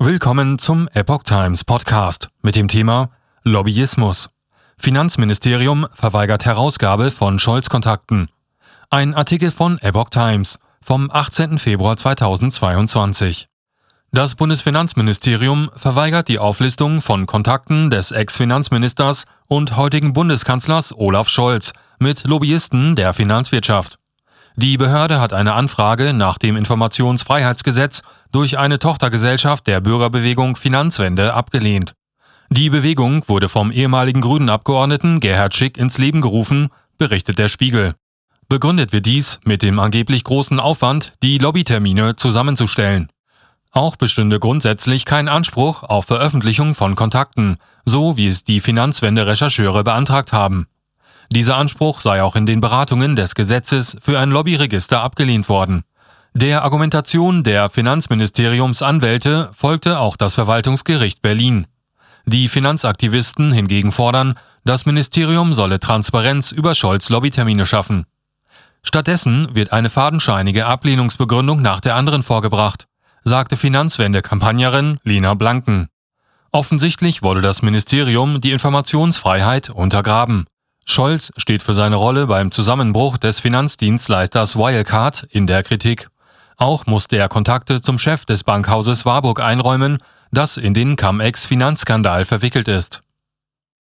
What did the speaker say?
Willkommen zum Epoch Times Podcast mit dem Thema Lobbyismus. Finanzministerium verweigert Herausgabe von Scholz-Kontakten. Ein Artikel von Epoch Times vom 18. Februar 2022. Das Bundesfinanzministerium verweigert die Auflistung von Kontakten des Ex-Finanzministers und heutigen Bundeskanzlers Olaf Scholz mit Lobbyisten der Finanzwirtschaft. Die Behörde hat eine Anfrage nach dem Informationsfreiheitsgesetz durch eine Tochtergesellschaft der Bürgerbewegung Finanzwende abgelehnt. Die Bewegung wurde vom ehemaligen Grünen Abgeordneten Gerhard Schick ins Leben gerufen, berichtet der Spiegel. Begründet wird dies mit dem angeblich großen Aufwand, die Lobbytermine zusammenzustellen. Auch bestünde grundsätzlich kein Anspruch auf Veröffentlichung von Kontakten, so wie es die Finanzwende-Rechercheure beantragt haben. Dieser Anspruch sei auch in den Beratungen des Gesetzes für ein Lobbyregister abgelehnt worden. Der Argumentation der Finanzministeriumsanwälte folgte auch das Verwaltungsgericht Berlin. Die Finanzaktivisten hingegen fordern, das Ministerium solle Transparenz über Scholz Lobbytermine schaffen. Stattdessen wird eine fadenscheinige Ablehnungsbegründung nach der anderen vorgebracht, sagte Finanzwende-Kampagnerin Lena Blanken. Offensichtlich wolle das Ministerium die Informationsfreiheit untergraben. Scholz steht für seine Rolle beim Zusammenbruch des Finanzdienstleisters Wirecard in der Kritik. Auch musste er Kontakte zum Chef des Bankhauses Warburg einräumen, das in den Cum-Ex-Finanzskandal verwickelt ist.